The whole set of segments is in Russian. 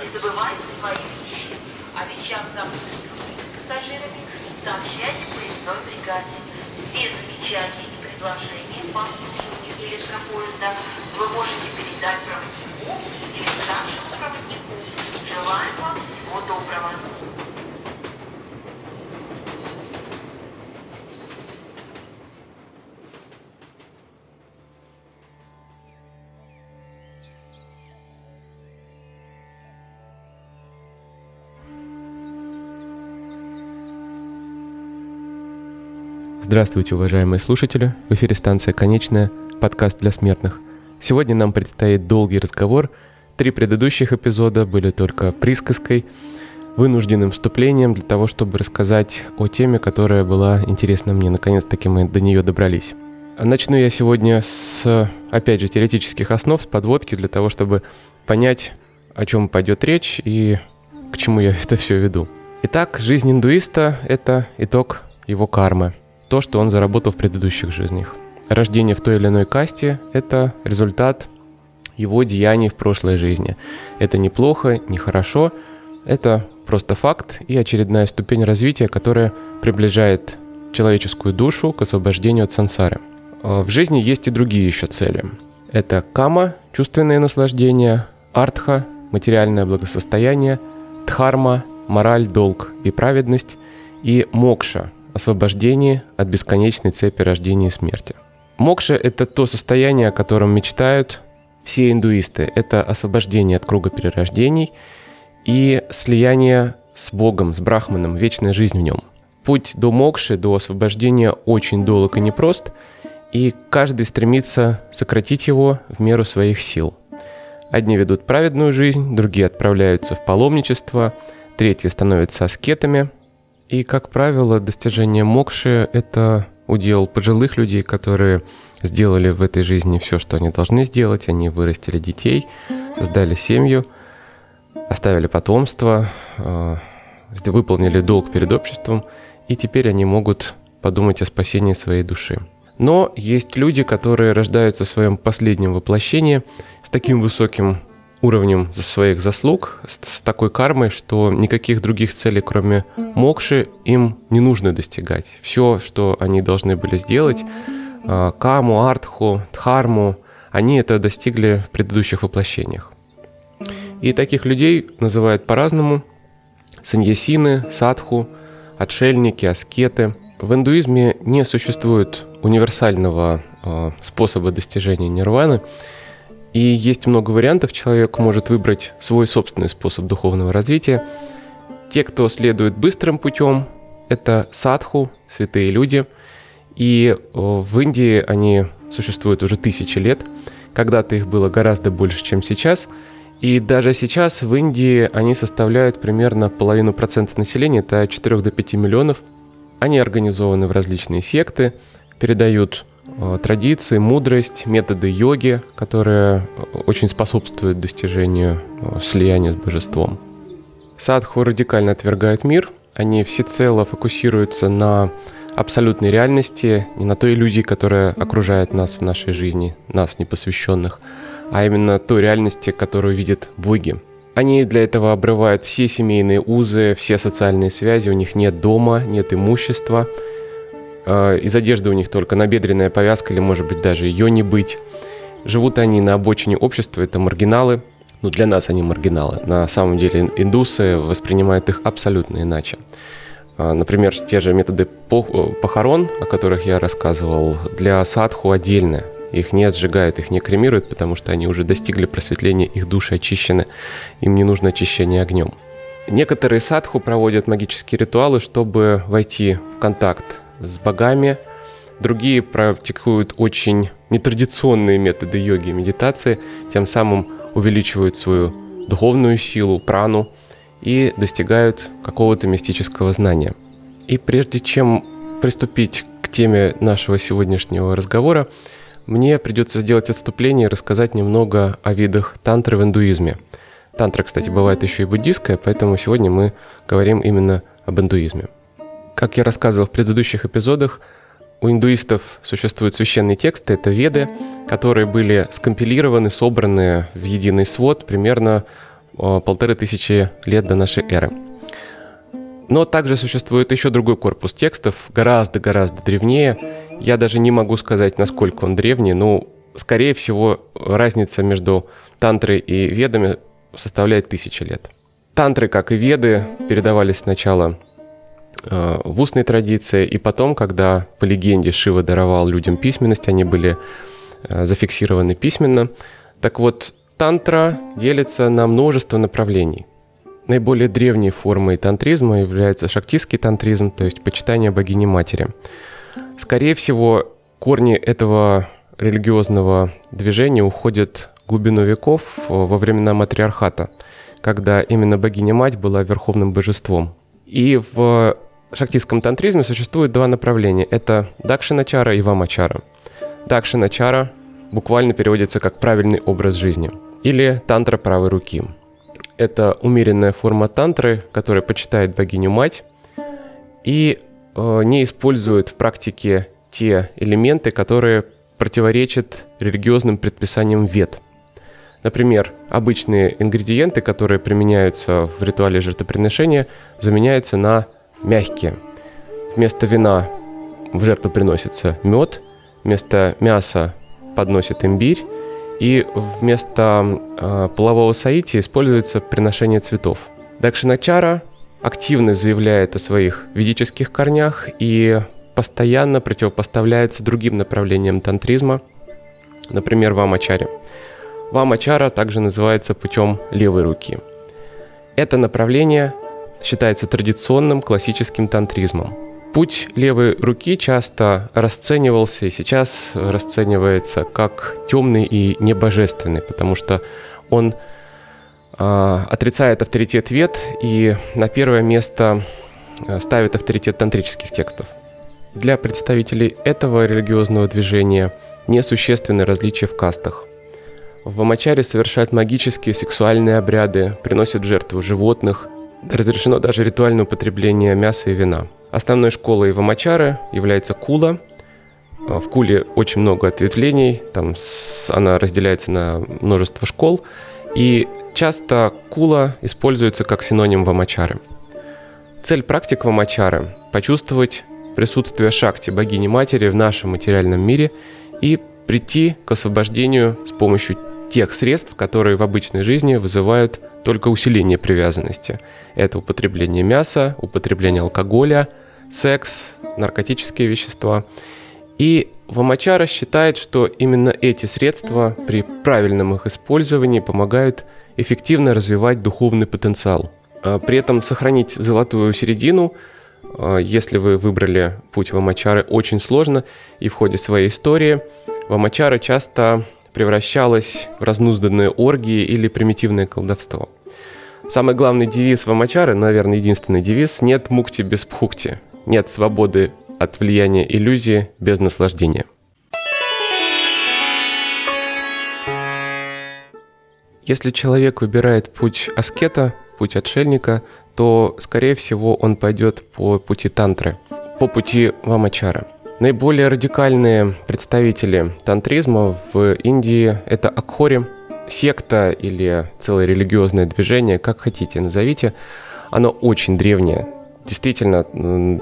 Забывайте свои вещи. О вещах, забытых пассажирами, сообщайте поездной бригаде. Без замечаний и предложений по обслуживанию электропоезда вы можете передать проводнику или старшему проводнику. Желаем вам всего доброго. Здравствуйте, уважаемые слушатели! В эфире станция «Конечная», подкаст для смертных. Сегодня нам предстоит долгий разговор. Три предыдущих эпизода были только присказкой, вынужденным вступлением для того, чтобы рассказать о теме, которая была интересна мне. Наконец-таки мы до нее добрались. Начну я сегодня с, опять же, теоретических основ, с подводки, для того, чтобы понять, о чем пойдет речь и к чему я это все веду. Итак, жизнь индуиста – это итог его кармы – то, что он заработал в предыдущих жизнях. Рождение в той или иной касте – это результат его деяний в прошлой жизни. Это неплохо, не хорошо, это просто факт и очередная ступень развития, которая приближает человеческую душу к освобождению от сансары. А в жизни есть и другие еще цели. Это кама – чувственное наслаждение, артха – материальное благосостояние, дхарма – мораль, долг и праведность, и мокша освобождение от бесконечной цепи рождения и смерти. Мокша – это то состояние, о котором мечтают все индуисты. Это освобождение от круга перерождений и слияние с Богом, с Брахманом, вечная жизнь в нем. Путь до мокши, до освобождения очень долг и непрост, и каждый стремится сократить его в меру своих сил. Одни ведут праведную жизнь, другие отправляются в паломничество, третьи становятся аскетами – и, как правило, достижение мокши — это удел пожилых людей, которые сделали в этой жизни все, что они должны сделать. Они вырастили детей, создали семью, оставили потомство, э, выполнили долг перед обществом, и теперь они могут подумать о спасении своей души. Но есть люди, которые рождаются в своем последнем воплощении с таким высоким уровнем за своих заслуг, с, с такой кармой, что никаких других целей, кроме мокши, им не нужно достигать. Все, что они должны были сделать, а, каму, артху, дхарму, они это достигли в предыдущих воплощениях. И таких людей называют по-разному саньясины, садху, отшельники, аскеты. В индуизме не существует универсального э, способа достижения нирваны, и есть много вариантов, человек может выбрать свой собственный способ духовного развития. Те, кто следует быстрым путем, это садху, святые люди. И в Индии они существуют уже тысячи лет. Когда-то их было гораздо больше, чем сейчас. И даже сейчас в Индии они составляют примерно половину процента населения, это от 4 до 5 миллионов. Они организованы в различные секты, передают Э, традиции, мудрость, методы йоги, которые очень способствуют достижению э, слияния с божеством. Садху радикально отвергает мир, они всецело фокусируются на абсолютной реальности, не на той иллюзии, которая окружает нас в нашей жизни, нас непосвященных, а именно той реальности, которую видят боги. Они для этого обрывают все семейные узы, все социальные связи, у них нет дома, нет имущества – Э, из одежды у них только набедренная повязка или, может быть, даже ее не быть. Живут они на обочине общества, это маргиналы. Ну, для нас они маргиналы. На самом деле индусы воспринимают их абсолютно иначе. Э, например, те же методы э, похорон, о которых я рассказывал, для садху отдельно. Их не сжигают, их не кремируют, потому что они уже достигли просветления, их души очищены, им не нужно очищение огнем. Некоторые садху проводят магические ритуалы, чтобы войти в контакт с богами. Другие практикуют очень нетрадиционные методы йоги и медитации, тем самым увеличивают свою духовную силу, прану и достигают какого-то мистического знания. И прежде чем приступить к теме нашего сегодняшнего разговора, мне придется сделать отступление и рассказать немного о видах тантры в индуизме. Тантра, кстати, бывает еще и буддийская, поэтому сегодня мы говорим именно об индуизме. Как я рассказывал в предыдущих эпизодах, у индуистов существуют священные тексты, это веды, которые были скомпилированы, собраны в единый свод примерно э, полторы тысячи лет до нашей эры. Но также существует еще другой корпус текстов, гораздо-гораздо древнее. Я даже не могу сказать, насколько он древний, но, скорее всего, разница между тантрой и ведами составляет тысячи лет. Тантры, как и веды, передавались сначала в устной традиции, и потом, когда по легенде Шива даровал людям письменность, они были э, зафиксированы письменно. Так вот, тантра делится на множество направлений. Наиболее древней формой тантризма является шактистский тантризм, то есть почитание богини-матери. Скорее всего, корни этого религиозного движения уходят в глубину веков э, во времена матриархата, когда именно богиня-мать была верховным божеством. И в шактистском тантризме существует два направления. Это дакшиначара и вамачара. Дакшиначара буквально переводится как «правильный образ жизни» или «тантра правой руки». Это умеренная форма тантры, которая почитает богиню-мать и э, не использует в практике те элементы, которые противоречат религиозным предписаниям вет. Например, обычные ингредиенты, которые применяются в ритуале жертвоприношения, заменяются на мягкие. Вместо вина в жертву приносится мед, вместо мяса подносит имбирь, и вместо э, полового саити используется приношение цветов. Дакшиначара активно заявляет о своих ведических корнях и постоянно противопоставляется другим направлениям тантризма, например, вамачаре. Вамачара также называется путем левой руки. Это направление считается традиционным классическим тантризмом. Путь левой руки часто расценивался и сейчас расценивается как темный и небожественный, потому что он э, отрицает авторитет вет и на первое место а, ставит авторитет тантрических текстов. Для представителей этого религиозного движения несущественны различия в кастах. В Вамачаре совершают магические сексуальные обряды, приносят в жертву животных, Разрешено даже ритуальное употребление мяса и вина. Основной школой Вамачары является Кула. А, в Куле очень много ответвлений, там она разделяется на множество школ, и часто Кула используется как синоним Вамачары. Цель практик Вамачары – почувствовать присутствие Шакти, богини-матери, в нашем материальном мире и прийти к освобождению с помощью тех средств, которые в обычной жизни вызывают только усиление привязанности. Это употребление мяса, употребление алкоголя, секс, наркотические вещества. И Вамачара считает, что именно эти средства при правильном их использовании помогают эффективно развивать духовный потенциал. А при этом сохранить золотую середину, а, если вы выбрали путь Вамачары, очень сложно, и в ходе своей истории Вамачара часто превращалась в разнузданные оргии или примитивное колдовство. Самый главный девиз Вамачары, наверное, единственный девиз – «Нет мукти без пхукти», «Нет свободы от влияния иллюзии без наслаждения». Если человек выбирает путь аскета, путь отшельника, то, скорее всего, он пойдет по пути тантры, по пути вамачара – Наиболее радикальные представители тантризма в Индии – это Акхори, секта или целое религиозное движение, как хотите назовите. Оно очень древнее. Действительно,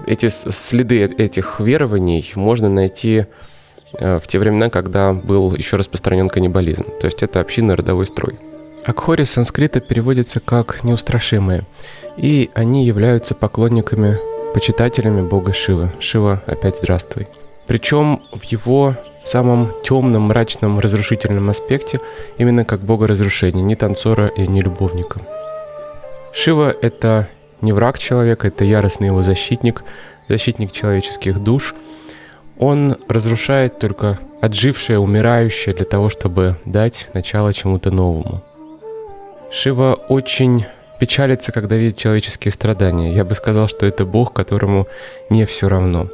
эти следы этих верований можно найти э, в те времена, когда был еще распространен каннибализм. То есть это общинный родовой строй. Акхори с санскрита переводится как «неустрашимые», и они являются поклонниками почитателями бога Шивы. Шива, опять здравствуй. Причем в его самом темном, мрачном, разрушительном аспекте, именно как бога разрушения, не танцора и не любовника. Шива — это не враг человека, это яростный его защитник, защитник человеческих душ. Он разрушает только отжившее, умирающее для того, чтобы дать начало чему-то новому. Шива очень печалится, когда видит человеческие страдания. Я бы сказал, что это бог, которому не все равно.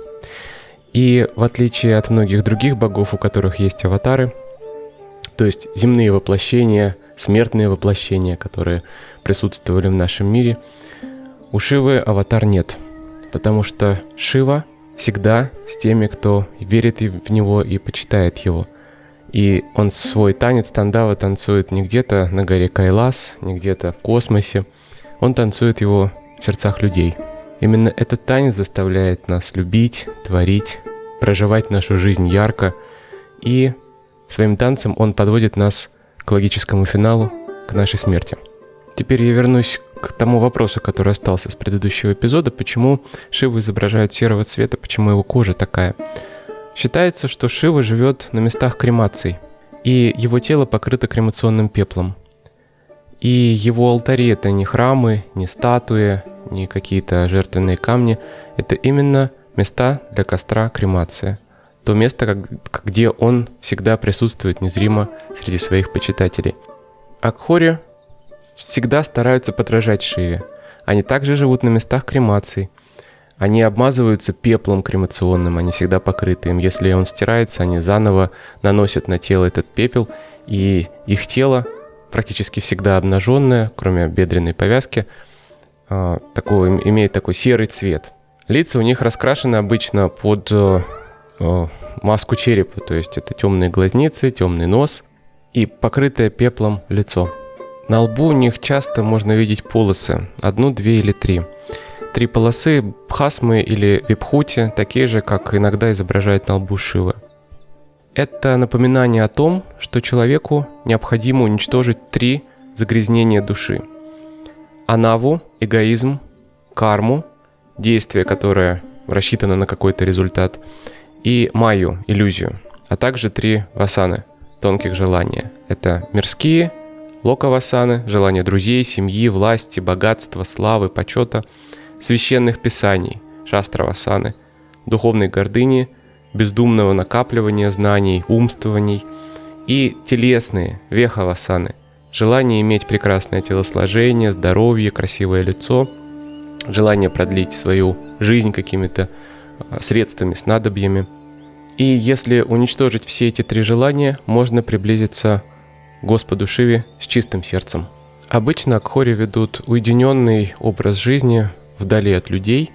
И в отличие от многих других богов, у которых есть аватары, то есть земные воплощения, смертные воплощения, которые присутствовали в нашем мире, у Шивы аватар нет, потому что Шива всегда с теми, кто верит в него и почитает его. И он свой танец Тандава танцует не где-то на горе Кайлас, не где-то в космосе. Он танцует его в сердцах людей. Именно этот танец заставляет нас любить, творить, проживать нашу жизнь ярко. И своим танцем он подводит нас к логическому финалу, к нашей смерти. Теперь я вернусь к тому вопросу, который остался с предыдущего эпизода, почему Шиву изображают серого цвета, почему его кожа такая. Считается, что Шива живет на местах кремаций, и его тело покрыто кремационным пеплом. И его алтари это не храмы, не статуи, не какие-то жертвенные камни, это именно места для костра кремация. То место, где он всегда присутствует незримо среди своих почитателей. Акхори всегда стараются подражать Шиве. Они также живут на местах кремаций. Они обмазываются пеплом кремационным, они всегда покрыты им. Если он стирается, они заново наносят на тело этот пепел, и их тело практически всегда обнаженное, кроме бедренной повязки, а, такого, имеет такой серый цвет. Лица у них раскрашены обычно под э, э, маску черепа, то есть это темные глазницы, темный нос и покрытое пеплом лицо. На лбу у них часто можно видеть полосы, одну, две или три. Три полосы бхасмы или випхути, такие же, как иногда изображает на лбу Шива. Это напоминание о том, что человеку необходимо уничтожить три загрязнения души. Анаву, эгоизм, карму, действие, которое рассчитано на какой-то результат, и майю, иллюзию, а также три васаны, тонких желания. Это мирские, Локавасаны – желание друзей, семьи, власти, богатства, славы, почета, священных писаний, шастравасаны, духовной гордыни, бездумного накапливания знаний, умствований и телесные – вехавасаны – желание иметь прекрасное телосложение, здоровье, красивое лицо, желание продлить свою жизнь какими-то а, средствами, снадобьями. И если уничтожить все эти три желания, можно приблизиться Господу Шиве с чистым сердцем. Обычно Акхори ведут уединенный образ жизни вдали от людей,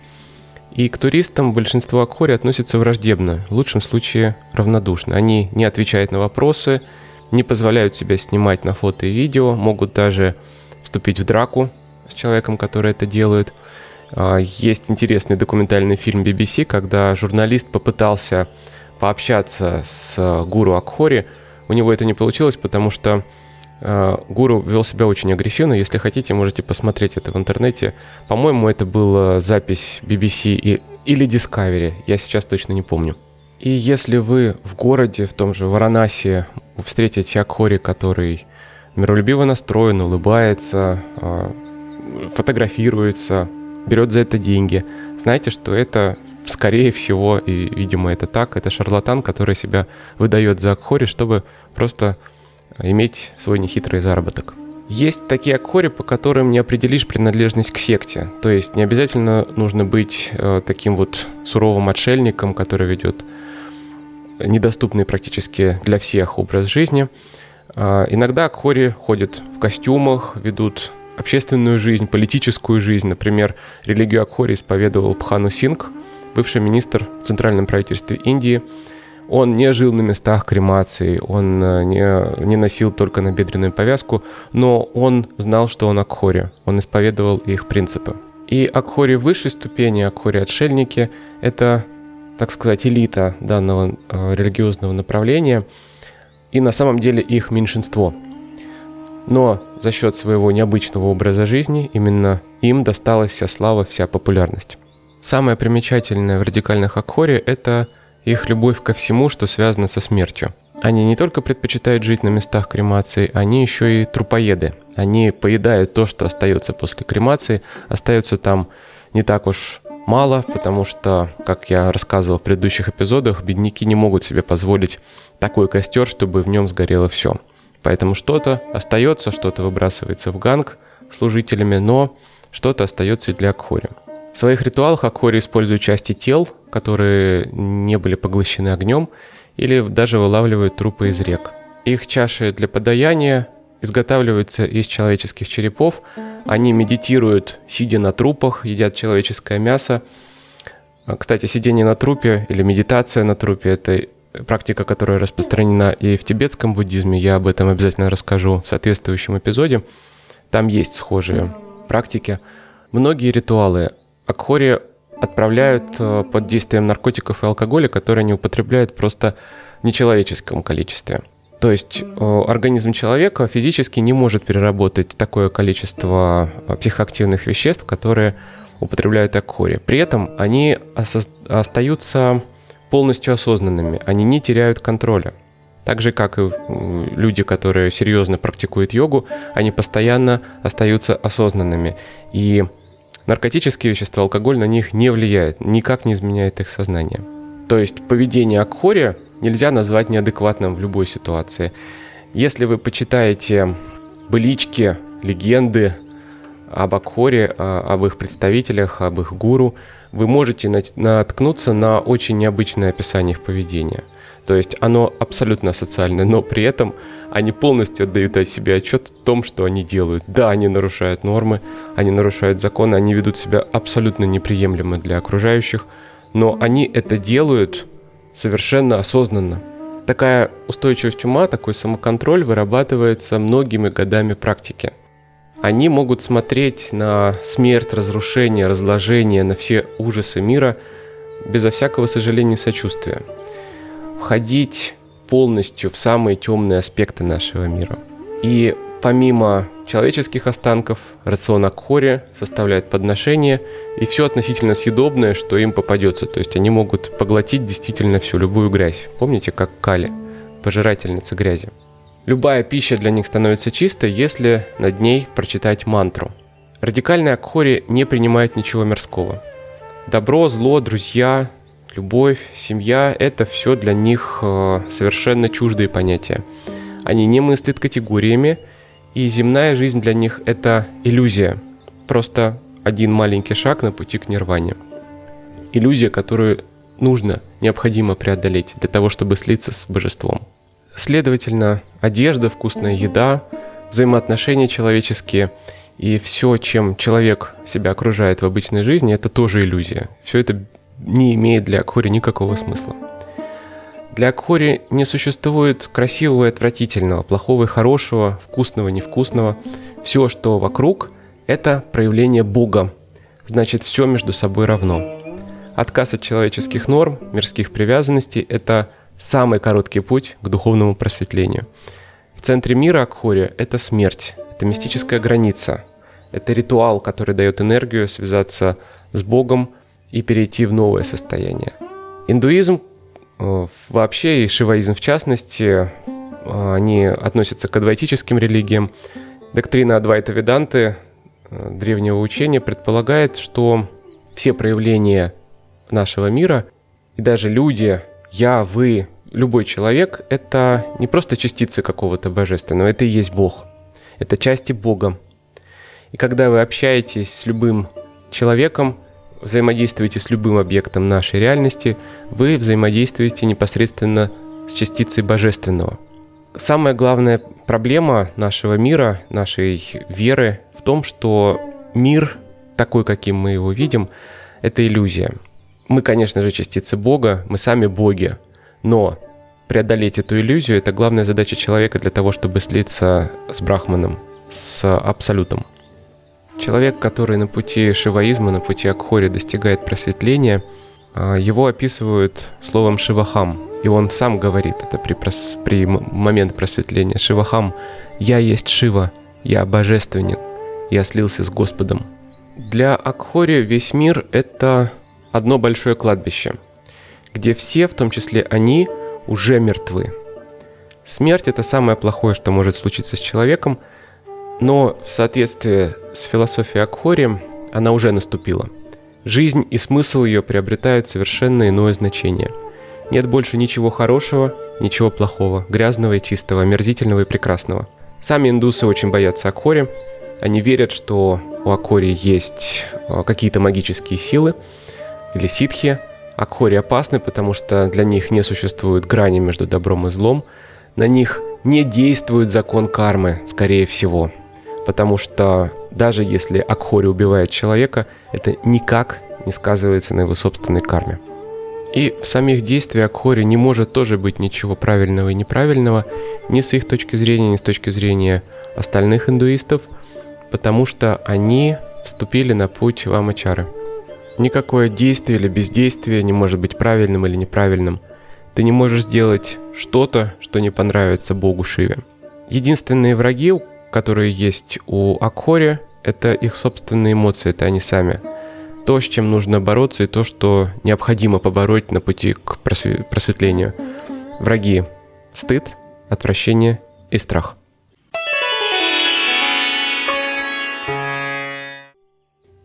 и к туристам большинство Акхори относятся враждебно, в лучшем случае равнодушно. Они не отвечают на вопросы, не позволяют себя снимать на фото и видео, могут даже вступить в драку с человеком, который это делает. А, есть интересный документальный фильм BBC, когда журналист попытался пообщаться с гуру Акхори – у него это не получилось, потому что э, Гуру вел себя очень агрессивно. Если хотите, можете посмотреть это в интернете. По-моему, это была запись BBC и, или Discovery. Я сейчас точно не помню. И если вы в городе, в том же Варанаси, встретите Акхори, который миролюбиво настроен, улыбается, э, фотографируется, берет за это деньги, знайте, что это скорее всего, и, видимо, это так, это шарлатан, который себя выдает за Акхори, чтобы просто иметь свой нехитрый заработок. Есть такие акхори, по которым не определишь принадлежность к секте. То есть не обязательно нужно быть э, таким вот суровым отшельником, который ведет недоступный практически для всех образ жизни. Э, иногда акхори ходят в костюмах, ведут общественную жизнь, политическую жизнь. Например, религию Акхори исповедовал Пхану Синг, бывший министр в Центральном правительстве Индии. Он не жил на местах кремации, он э, не, не носил только набедренную повязку, но он знал, что он Акхори, он исповедовал их принципы. И Акхори высшей ступени, Акхори-отшельники – это, так сказать, элита данного э, религиозного направления, и на самом деле их меньшинство. Но за счет своего необычного образа жизни именно им досталась вся слава, вся популярность. Самое примечательное в радикальных Акхоре – это их любовь ко всему, что связано со смертью. Они не только предпочитают жить на местах кремации, они еще и трупоеды. Они поедают то, что остается после кремации, остается там не так уж мало, потому что, как я рассказывал в предыдущих эпизодах, бедняки не могут себе позволить такой костер, чтобы в нем сгорело все. Поэтому что-то остается, что-то выбрасывается в ганг служителями, но что-то остается и для Акхори. В своих ритуалах Акхори используют части тел, которые не были поглощены огнем, или даже вылавливают трупы из рек. Их чаши для подаяния изготавливаются из человеческих черепов. Они медитируют, сидя на трупах, едят человеческое мясо. А, Кстати, сидение на трупе или медитация на трупе – это практика, которая распространена и в тибетском буддизме. Я об этом обязательно расскажу в соответствующем эпизоде. Там есть схожие практики. Многие ритуалы Акхори отправляют э, под действием наркотиков и алкоголя, которые они употребляют просто в нечеловеческом количестве. То есть э, организм человека физически не может переработать такое количество э, психоактивных веществ, которые употребляют Акхори. При этом они остаются полностью осознанными, они не теряют контроля. Так же, как и люди, которые серьезно практикуют йогу, они постоянно остаются осознанными. И наркотические вещества, алкоголь на них не влияет, никак не изменяет их сознание. То есть поведение Акхори нельзя назвать неадекватным в любой ситуации. Если вы почитаете былички, легенды об Акхоре, а, об их представителях, об их гуру, вы можете нат- наткнуться на очень необычное описание их поведения. То есть оно абсолютно социальное, но при этом они полностью отдают о себе отчет в том, что они делают. Да, они нарушают нормы, они нарушают законы, они ведут себя абсолютно неприемлемо для окружающих, но они это делают совершенно осознанно. Такая устойчивость ума, такой самоконтроль вырабатывается многими годами практики. Они могут смотреть на смерть, разрушение, разложение, на все ужасы мира безо всякого сожаления и сочувствия. Входить полностью в самые темные аспекты нашего мира. И помимо человеческих останков, рацион Акхори составляет подношение и все относительно съедобное, что им попадется. То есть они могут поглотить действительно всю любую грязь. Помните, как Кали, пожирательница грязи. Любая пища для них становится чистой, если над ней прочитать мантру. Радикальный Акхори не принимает ничего мирского. Добро, зло, друзья, любовь, семья – это все для них э, совершенно чуждые понятия. Они не мыслят категориями, и земная жизнь для них – это иллюзия. Просто один маленький шаг на пути к нирване. Иллюзия, которую нужно, необходимо преодолеть для того, чтобы слиться с божеством. Следовательно, одежда, вкусная еда, взаимоотношения человеческие и все, чем человек себя окружает в обычной жизни, это тоже иллюзия. Все это не имеет для Акхори никакого смысла. Для Акхори не существует красивого и отвратительного, плохого и хорошего, вкусного и невкусного. Все, что вокруг, это проявление Бога. Значит, все между собой равно. Отказ от человеческих норм, мирских привязанностей – это самый короткий путь к духовному просветлению. В центре мира Акхори – это смерть, это мистическая граница, это ритуал, который дает энергию связаться с Богом и перейти в новое состояние. Индуизм э, вообще и шиваизм в частности, э, они относятся к адвайтическим религиям. Доктрина Адвайта Веданты, э, древнего учения, предполагает, что все проявления нашего мира и даже люди, я, вы, любой человек – это не просто частицы какого-то божественного, это и есть Бог. Это части Бога. И когда вы общаетесь с любым человеком, взаимодействуете с любым объектом нашей реальности, вы взаимодействуете непосредственно с частицей божественного. Самая главная проблема нашего мира, нашей веры в том, что мир, такой, каким мы его видим, это иллюзия. Мы, конечно же, частицы Бога, мы сами боги, но преодолеть эту иллюзию – это главная задача человека для того, чтобы слиться с Брахманом, с Абсолютом. Человек, который на пути шиваизма, на пути Акхори достигает просветления, а, его описывают словом «шивахам», и он сам говорит это при, прос... при момент просветления. «Шивахам, я есть Шива, я божественен, я слился с Господом». Для Акхори весь мир – это одно большое кладбище, где все, в том числе они, уже мертвы. Смерть – это самое плохое, что может случиться с человеком, но в соответствии с философией Акхори она уже наступила. Жизнь и смысл ее приобретают совершенно иное значение. Нет больше ничего хорошего, ничего плохого, грязного и чистого, омерзительного и прекрасного. Сами индусы очень боятся Акхори. Они верят, что у Акхори есть э, какие-то магические силы или ситхи. Акхори опасны, потому что для них не существует грани между добром и злом. На них не действует закон кармы, скорее всего. Потому что даже если Акхори убивает человека, это никак не сказывается на его собственной карме. И в самих действиях Акхори не может тоже быть ничего правильного и неправильного ни с их точки зрения, ни с точки зрения остальных индуистов, потому что они вступили на путь Вамачары. Никакое действие или бездействие не может быть правильным или неправильным. Ты не можешь сделать что-то, что не понравится Богу Шиве. Единственные враги, которые есть у Акхори, это их собственные эмоции, это они сами. То, с чем нужно бороться, и то, что необходимо побороть на пути к просветлению. Враги – стыд, отвращение и страх.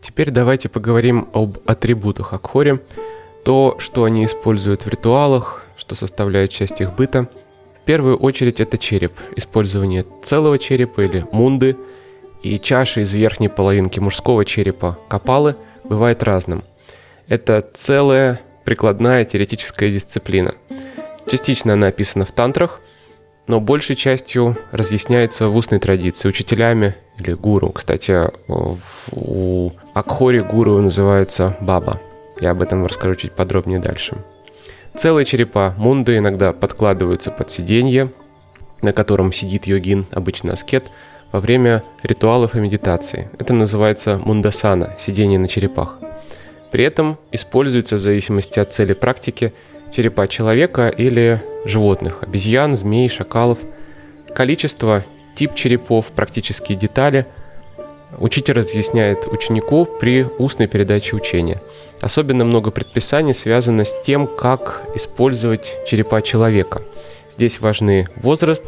Теперь давайте поговорим об атрибутах Акхори, то, что они используют в ритуалах, что составляет часть их быта. В первую очередь это череп, использование целого черепа или мунды – и чаши из верхней половинки мужского черепа капалы бывает разным. Это целая прикладная теоретическая дисциплина. Частично она описана в тантрах, но большей частью разъясняется в устной традиции учителями или гуру. Кстати, у Акхори гуру называется баба. Я об этом расскажу чуть подробнее дальше. Целые черепа мунды иногда подкладываются под сиденье, на котором сидит йогин, обычно аскет, во время ритуалов и медитации. Это называется мундасана – сидение на черепах. При этом используется в зависимости от цели практики черепа человека или животных – обезьян, змей, шакалов. Количество, тип черепов, практические детали учитель разъясняет ученику при устной передаче учения. Особенно много предписаний связано с тем, как использовать черепа человека. Здесь важны возраст,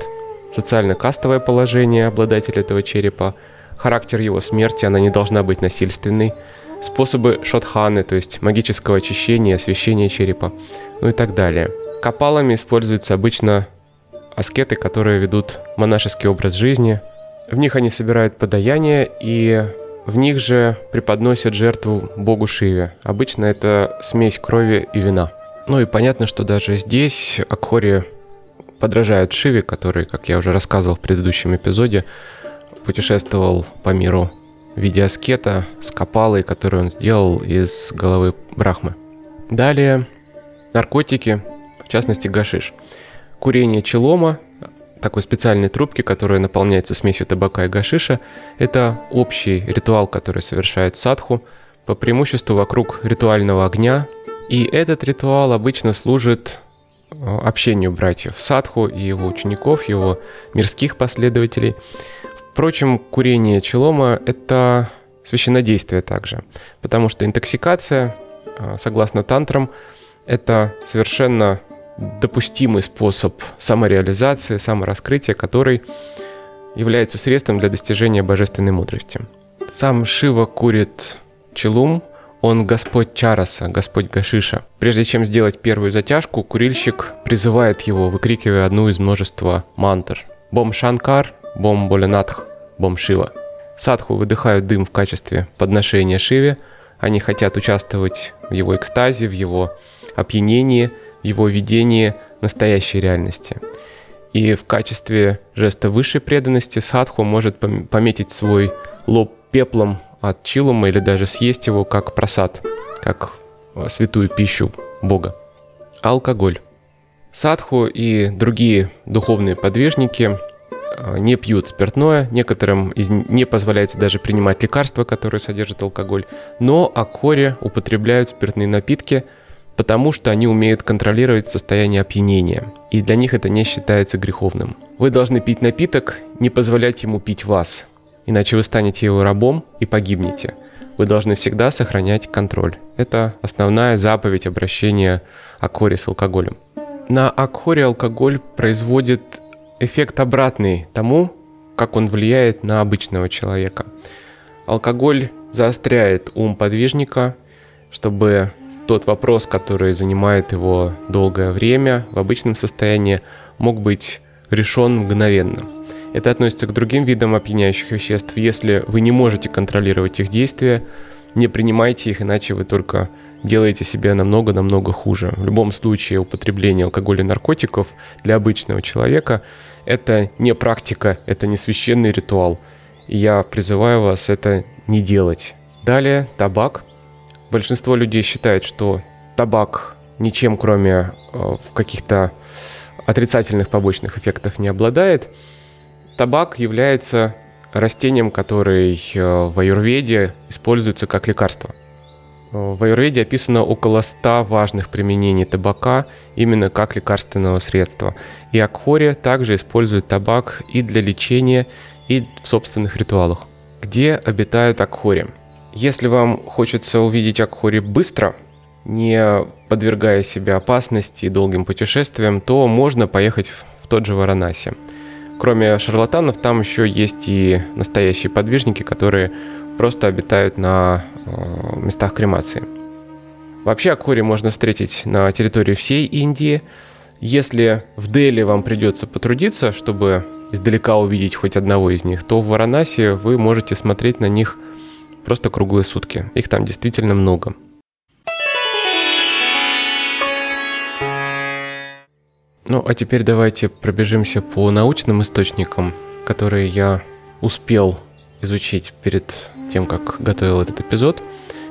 социально-кастовое положение обладателя этого черепа, характер его смерти, она не должна быть насильственной, способы шотханы, то есть магического очищения, освещения черепа, ну и так далее. Капалами используются обычно аскеты, которые ведут монашеский образ жизни. В них они собирают подаяние и в них же преподносят жертву богу Шиве. Обычно это смесь крови и вина. Ну и понятно, что даже здесь Акхори подражают Шиве, который, как я уже рассказывал в предыдущем эпизоде, путешествовал по миру в виде аскета с копалой, которую он сделал из головы Брахмы. Далее наркотики, в частности гашиш. Курение челома, такой специальной трубки, которая наполняется смесью табака и гашиша, это общий ритуал, который совершает садху, по преимуществу вокруг ритуального огня. И этот ритуал обычно служит Э, общению братьев Садху и его учеников, его мирских последователей. Впрочем, курение челома – это священнодействие также, потому что интоксикация, э, согласно тантрам, это совершенно допустимый способ самореализации, самораскрытия, который является средством для достижения божественной мудрости. Сам Шива курит челум – он Господь Чараса, Господь Гашиша. Прежде чем сделать первую затяжку, курильщик призывает его, выкрикивая одну из множества мантр. Бом Шанкар, Бом Боленатх, Бом Шива. Садху выдыхают дым в качестве подношения Шиве. Они хотят участвовать в его экстазе, в его опьянении, его видении настоящей реальности. И в качестве жеста высшей преданности Садху может пометить свой лоб пеплом от чилума или даже съесть его как просад, как э, святую пищу Бога. Алкоголь. Садху и другие духовные подвижники э, не пьют спиртное, некоторым из не позволяется даже принимать лекарства, которые содержат алкоголь, но акхори употребляют спиртные напитки, потому что они умеют контролировать состояние опьянения, и для них это не считается греховным. Вы должны пить напиток, не позволять ему пить вас, иначе вы станете его рабом и погибнете. Вы должны всегда сохранять контроль. Это основная заповедь обращения Акхори с алкоголем. На Акхори алкоголь производит эффект обратный тому, как он влияет на обычного человека. Алкоголь заостряет ум подвижника, чтобы тот вопрос, который занимает его долгое время в обычном состоянии, мог быть решен мгновенно. Это относится к другим видам опьяняющих веществ. Если вы не можете контролировать их действия, не принимайте их, иначе вы только делаете себе намного-намного хуже. В любом случае употребление алкоголя и наркотиков для обычного человека – это не практика, это не священный ритуал. И я призываю вас это не делать. Далее табак. Большинство людей считает, что табак ничем, кроме э, каких-то отрицательных побочных эффектов не обладает. Табак является растением, который э, в аюрведе используется как лекарство. Э, в аюрведе описано около 100 важных применений табака именно как лекарственного средства. И Акхори также использует табак и для лечения, и в собственных ритуалах. Где обитают Акхори? Если вам хочется увидеть Акхори быстро, не подвергая себя опасности и долгим путешествиям, то можно поехать в тот же Варанаси. Кроме шарлатанов, там еще есть и настоящие подвижники, которые просто обитают на э, местах кремации. Вообще акхори можно встретить на территории всей Индии. Если в Дели вам придется потрудиться, чтобы издалека увидеть хоть одного из них, то в Варанаси вы можете смотреть на них просто круглые сутки. Их там действительно много. Ну, а теперь давайте пробежимся по научным источникам, которые я успел изучить перед тем, как готовил этот эпизод.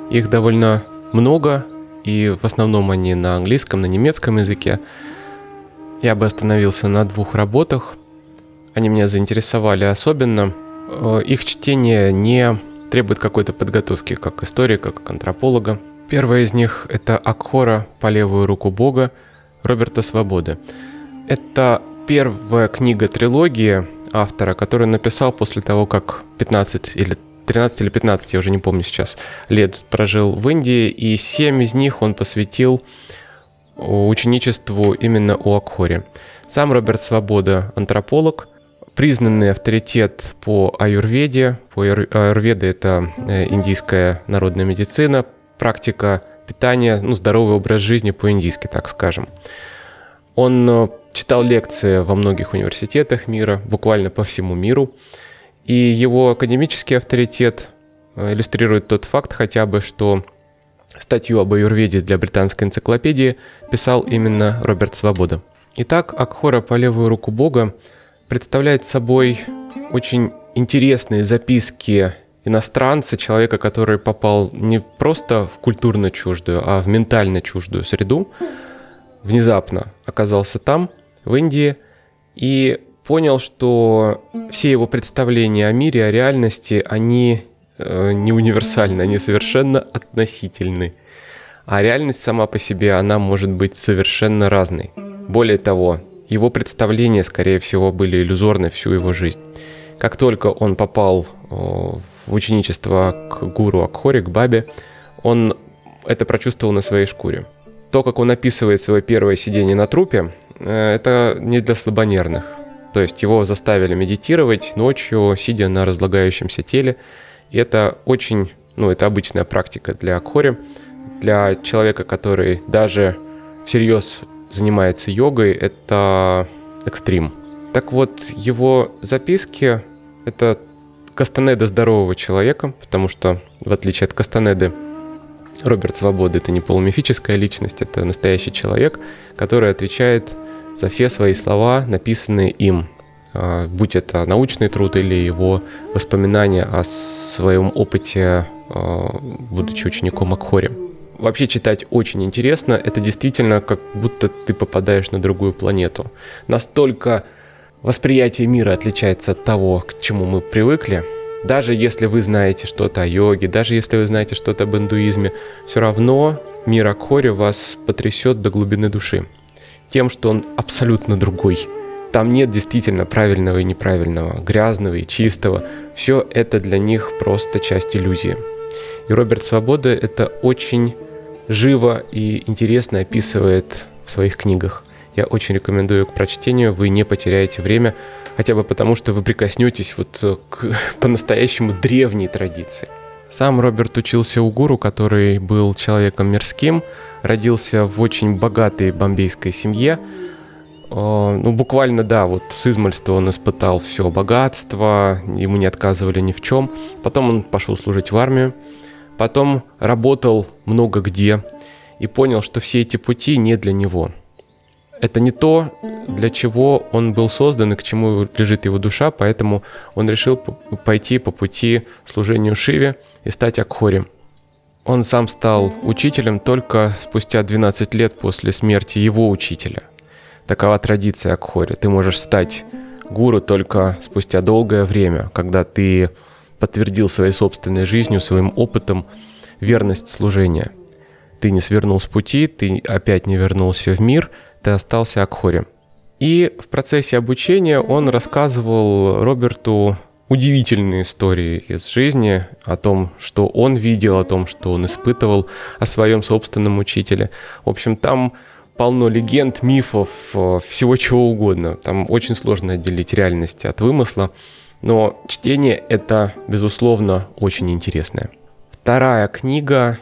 Их довольно много, и в основном они на английском, на немецком языке. Я бы остановился на двух работах. Они меня заинтересовали особенно. Э, их чтение не требует какой-то подготовки как историка, как антрополога. Первая из них — это «Акхора по левую руку Бога» Роберта Свободы. Это первая книга трилогии автора, который написал после того, как 15 или 13 или 15, я уже не помню сейчас, лет прожил в Индии, и 7 из них он посвятил ученичеству именно у Акхори. Сам Роберт Свобода – антрополог, признанный авторитет по аюрведе. По аюрведе – это э, индийская народная медицина, практика питания, ну, здоровый образ жизни по-индийски, так скажем. Он э, читал лекции во многих университетах мира, буквально по всему миру. И его академический авторитет э, иллюстрирует тот факт хотя бы, что статью об аюрведе для британской энциклопедии писал именно Роберт Свобода. Итак, Акхора по левую руку Бога представляет собой очень интересные записки иностранца, человека, который попал не просто в культурно чуждую, а в ментально чуждую среду, внезапно оказался там, в Индии, и понял, что все его представления о мире, о реальности, они э, не универсальны, они совершенно относительны. А реальность сама по себе, она может быть совершенно разной. Более того, его представления, скорее всего, были иллюзорны всю его жизнь. Как только он попал в ученичество к гуру Акхори, к Бабе, он это прочувствовал на своей шкуре. То, как он описывает свое первое сидение на трупе, э, это не для слабонервных. То есть его заставили медитировать ночью, сидя на разлагающемся теле. И это очень, ну, это обычная практика для Акхори. Для человека, который даже всерьез занимается йогой, это экстрим. Так вот, его записки — это Кастанеда здорового человека, потому что, в отличие от Кастанеды, Роберт Свобода — это не полумифическая личность, это настоящий человек, который отвечает за все свои слова, написанные им, а, будь это научный труд или его воспоминания о своем опыте, а, будучи учеником Акхори. Вообще читать очень интересно, это действительно как будто ты попадаешь на другую планету. Настолько восприятие мира отличается от того, к чему мы привыкли, даже если вы знаете что-то о йоге, даже если вы знаете что-то об индуизме, все равно мир Акхори вас потрясет до глубины души. Тем, что он абсолютно другой. Там нет действительно правильного и неправильного, грязного и чистого. Все это для них просто часть иллюзии. И Роберт Свобода это очень живо и интересно описывает в своих книгах. Я очень рекомендую к прочтению, вы не потеряете время, хотя бы потому, что вы прикоснетесь вот э, к по-настоящему древней традиции. Сам Роберт учился у гуру, который был человеком мирским, родился в очень богатой бомбейской семье. Ну, буквально, да, вот с измальства он испытал все богатство, ему не отказывали ни в чем. Потом он пошел служить в армию, потом работал много где и понял, что все эти пути не для него – это не то, для чего он был создан и к чему лежит его душа, поэтому он решил пойти по пути служению Шиве и стать Акхори. он сам стал учителем только спустя 12 лет после смерти его учителя. Такова традиция Акхори. Ты можешь стать гуру только спустя долгое время, когда ты подтвердил своей собственной жизнью, своим опытом верность служения. Ты не свернул с пути, ты опять не вернулся в мир, ты остался Акхори. И в процессе обучения он рассказывал Роберту удивительные истории из жизни о том, что он видел, о том, что он испытывал, о своем собственном учителе. В общем, там полно легенд, мифов, э, всего чего угодно. Там очень сложно отделить реальность от вымысла, но чтение это, безусловно, очень интересное. Вторая книга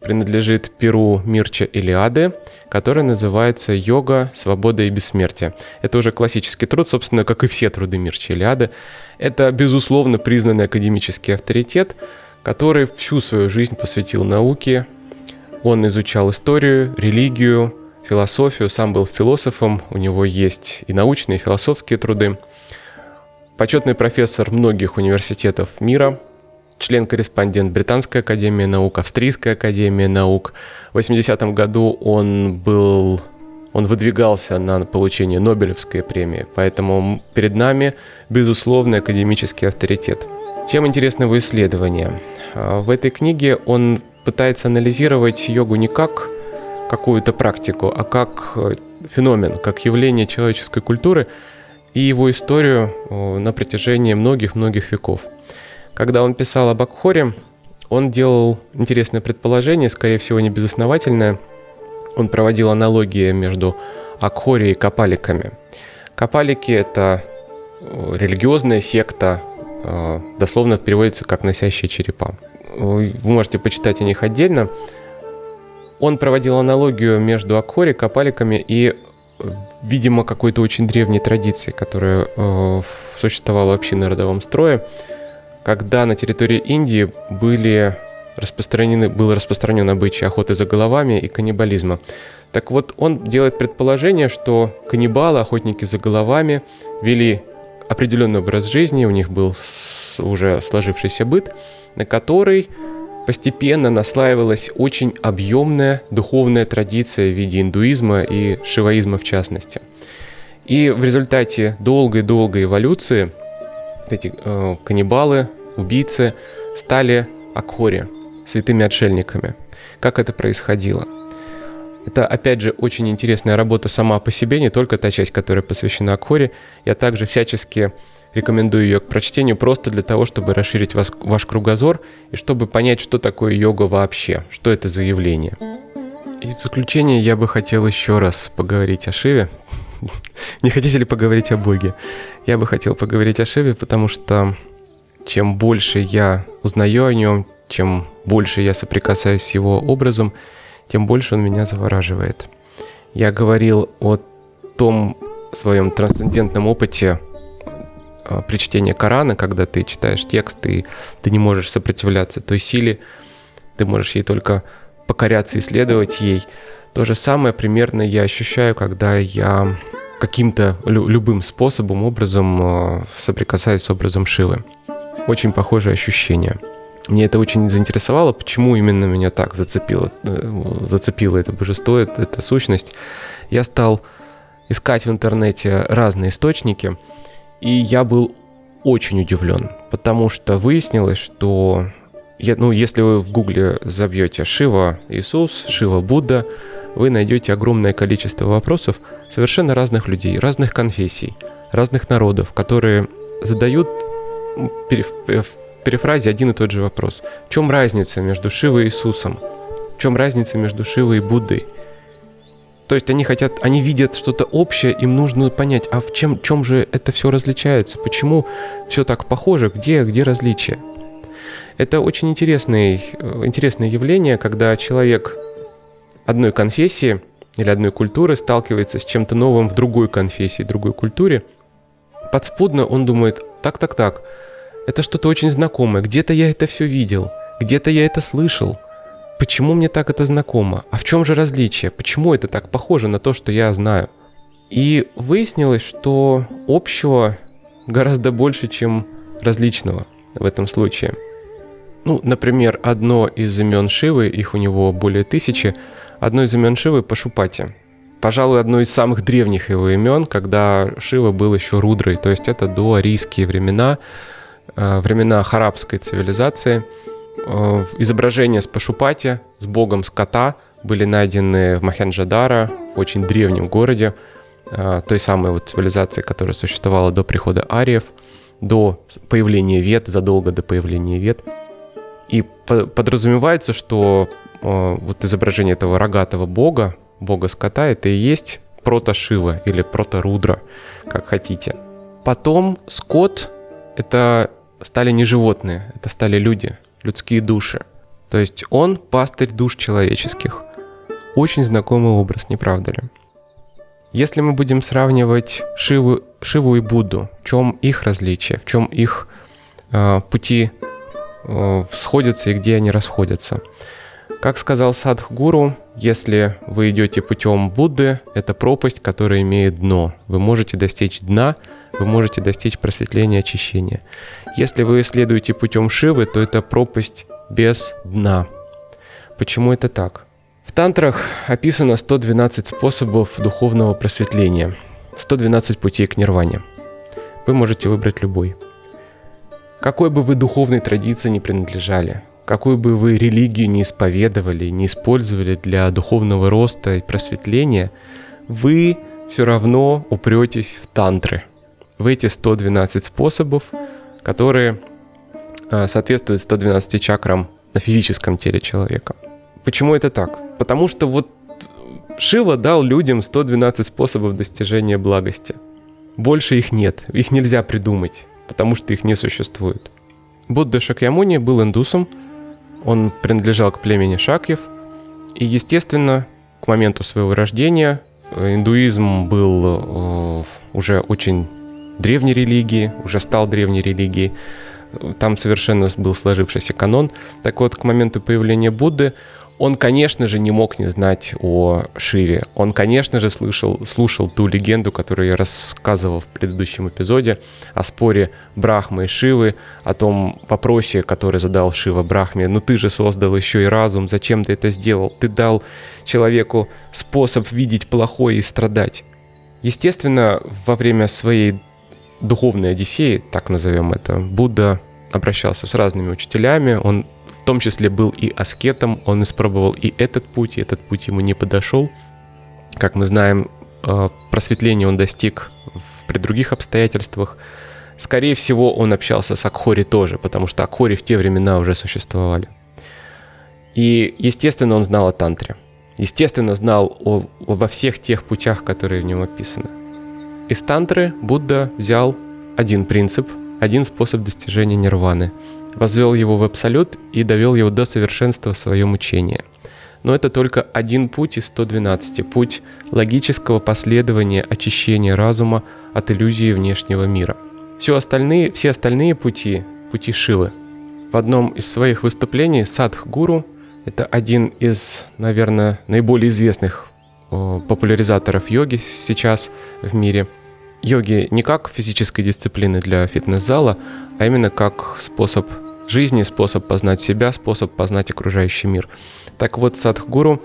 принадлежит Перу Мирча Илиады, которая называется «Йога, свобода и бессмертие». Это уже классический труд, собственно, как и все труды Мирча Илиады. Это, безусловно, признанный академический авторитет, который всю свою жизнь посвятил науке. Он изучал историю, религию, философию, сам был философом, у него есть и научные, и философские труды. Почетный профессор многих университетов мира – член-корреспондент Британской академии наук, Австрийской академии наук. В 80-м году он был он выдвигался на получение Нобелевской премии, поэтому перед нами безусловный академический авторитет. Чем интересно его исследование? А, в этой книге он пытается анализировать йогу не как какую-то практику, а как э, феномен, как явление человеческой культуры и его историю на протяжении многих-многих веков. Когда он писал об Акхоре, он делал интересное предположение, скорее всего, не безосновательное. Он проводил аналогии между Акхори и Капаликами. Капалики — это э, религиозная секта, э, дословно переводится как «носящие черепа». Вы можете почитать о них отдельно. Он проводил аналогию между Акхори, Капаликами и, видимо, какой-то очень древней традицией, которая э, существовала вообще на родовом строе — когда на территории Индии были распространены, было распространено обычай охоты за головами и каннибализма. Так вот, он делает предположение, что каннибалы, охотники за головами, вели определенный образ жизни, у них был уже сложившийся быт, на который постепенно наслаивалась очень объемная духовная традиция в виде индуизма и шиваизма в частности. И в результате долгой-долгой эволюции эти э, каннибалы, убийцы стали Акхори, святыми отшельниками. Как это происходило? Это, опять же, очень интересная работа сама по себе, не только та часть, которая посвящена Акхоре. Я также всячески рекомендую ее к прочтению просто для того, чтобы расширить вас, ваш кругозор и чтобы понять, что такое йога вообще, что это за явление. И в заключение я бы хотел еще раз поговорить о Шиве, Не хотите ли поговорить о Боге? Я бы хотел поговорить о Шиве, потому что чем больше я узнаю о нем, чем больше я соприкасаюсь с его образом, тем больше он меня завораживает. Я говорил о том своем трансцендентном опыте при чтении Корана, когда ты читаешь текст, и ты не можешь сопротивляться той силе, ты можешь ей только покоряться и следовать ей. То же самое примерно я ощущаю, когда я каким-то лю- любым способом, образом э, соприкасаюсь с образом Шивы. Очень похожее ощущение. Мне это очень заинтересовало, почему именно меня так зацепило, э, зацепило это божество, это, эта сущность. Я стал искать в интернете разные источники, и я был очень удивлен, потому что выяснилось, что я, ну, если вы в гугле забьете Шива Иисус, Шива Будда, вы найдете огромное количество вопросов совершенно разных людей, разных конфессий, разных народов, которые задают в перефразе один и тот же вопрос. В чем разница между Шивой и Иисусом? В чем разница между Шивой и Буддой? То есть они хотят, они видят что-то общее, им нужно понять, а в чем, чем же это все различается, почему все так похоже, где, где различия. Это очень интересное, э, интересное явление, когда человек одной конфессии или одной культуры сталкивается с чем-то новым в другой конфессии, другой культуре, подспудно он думает, так-так-так, это что-то очень знакомое, где-то я это все видел, где-то я это слышал. Почему мне так это знакомо? А в чем же различие? Почему это так похоже на то, что я знаю? И выяснилось, что общего гораздо больше, чем различного в этом случае. Ну, например, одно из имен Шивы, их у него более тысячи, одно из имен Шивы Пашупати. Пожалуй, одно из самых древних его имен, когда Шива был еще Рудрой, то есть это доарийские времена, э, времена харабской цивилизации. Э, изображения с Пашупати, с богом скота, были найдены в Махенджадара, в очень древнем городе, э, той самой вот цивилизации, которая существовала до прихода ариев, до появления вет, задолго до появления вет. И подразумевается, что вот изображение этого рогатого бога, бога скота, это и есть прото-шива или прото-рудра, как хотите. Потом скот — это стали не животные, это стали люди, людские души. То есть он пастырь душ человеческих. Очень знакомый образ, не правда ли? Если мы будем сравнивать Шиву, Шиву и Будду, в чем их различие, в чем их э, пути э, сходятся и где они расходятся, как сказал Садхгуру, если вы идете путем Будды, это пропасть, которая имеет дно. Вы можете достичь дна, вы можете достичь просветления, очищения. Если вы следуете путем Шивы, то это пропасть без дна. Почему это так? В тантрах описано 112 способов духовного просветления, 112 путей к нирване. Вы можете выбрать любой. Какой бы вы духовной традиции не принадлежали, какую бы вы религию не исповедовали, не использовали для духовного роста и просветления, вы все равно упретесь в тантры, в эти 112 способов, которые а, соответствуют 112 чакрам на физическом теле человека. Почему это так? Потому что вот Шива дал людям 112 способов достижения благости. Больше их нет, их нельзя придумать, потому что их не существует. Будда Шакьямуни был индусом, он принадлежал к племени Шакьев, и, естественно, к моменту своего рождения э, индуизм был э, уже очень древней религией, уже стал древней религией. Там совершенно был сложившийся канон. Так вот, к моменту появления Будды он, конечно же, не мог не знать о Шиве. Он, конечно же, слышал, слушал ту легенду, которую я рассказывал в предыдущем эпизоде, о споре Брахмы и Шивы, о том вопросе, который задал Шива Брахме. «Ну ты же создал еще и разум, зачем ты это сделал? Ты дал человеку способ видеть плохое и страдать». Естественно, во время своей духовной одиссеи, так назовем это, Будда обращался с разными учителями, он в том числе был и аскетом, он испробовал и этот путь, и этот путь ему не подошел. Как мы знаем, э, просветления он достиг при других обстоятельствах. Скорее всего, он общался с Акхори тоже, потому что Акхори в те времена уже существовали. И, естественно, он знал о тантре. Естественно, знал о, обо всех тех путях, которые в нем описаны. Из тантры Будда взял один принцип, один способ достижения нирваны – возвел его в абсолют и довел его до совершенства в своем учении. Но это только один путь из 112, путь логического последования очищения разума от иллюзии внешнего мира. Все остальные, все остальные пути – пути Шивы. В одном из своих выступлений Садх Гуру – это один из, наверное, наиболее известных популяризаторов йоги сейчас в мире – йоги не как физической дисциплины для фитнес-зала, а именно как способ жизни, способ познать себя, способ познать окружающий мир. Так вот, Садхгуру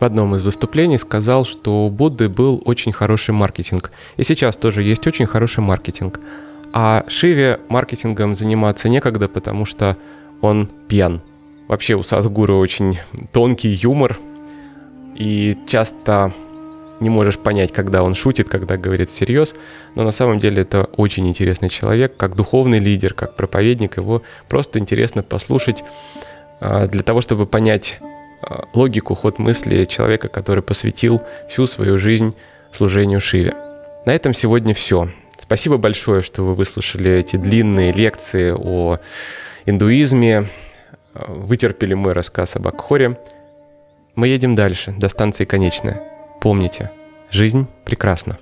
в одном из выступлений сказал, что у Будды был очень хороший маркетинг. И сейчас тоже есть очень хороший маркетинг. А Шиве маркетингом заниматься некогда, потому что он пьян. Вообще у Садхгуру очень тонкий юмор, и часто не можешь понять, когда он шутит, когда говорит всерьез, но на самом деле это очень интересный человек, как духовный лидер, как проповедник, его просто интересно послушать а, для того, чтобы понять а, логику, ход мысли человека, который посвятил всю свою жизнь служению Шиве. На этом сегодня все. Спасибо большое, что вы выслушали эти длинные лекции о индуизме, вытерпели мой рассказ об Акхоре. Мы едем дальше, до станции конечная. Помните, жизнь прекрасна.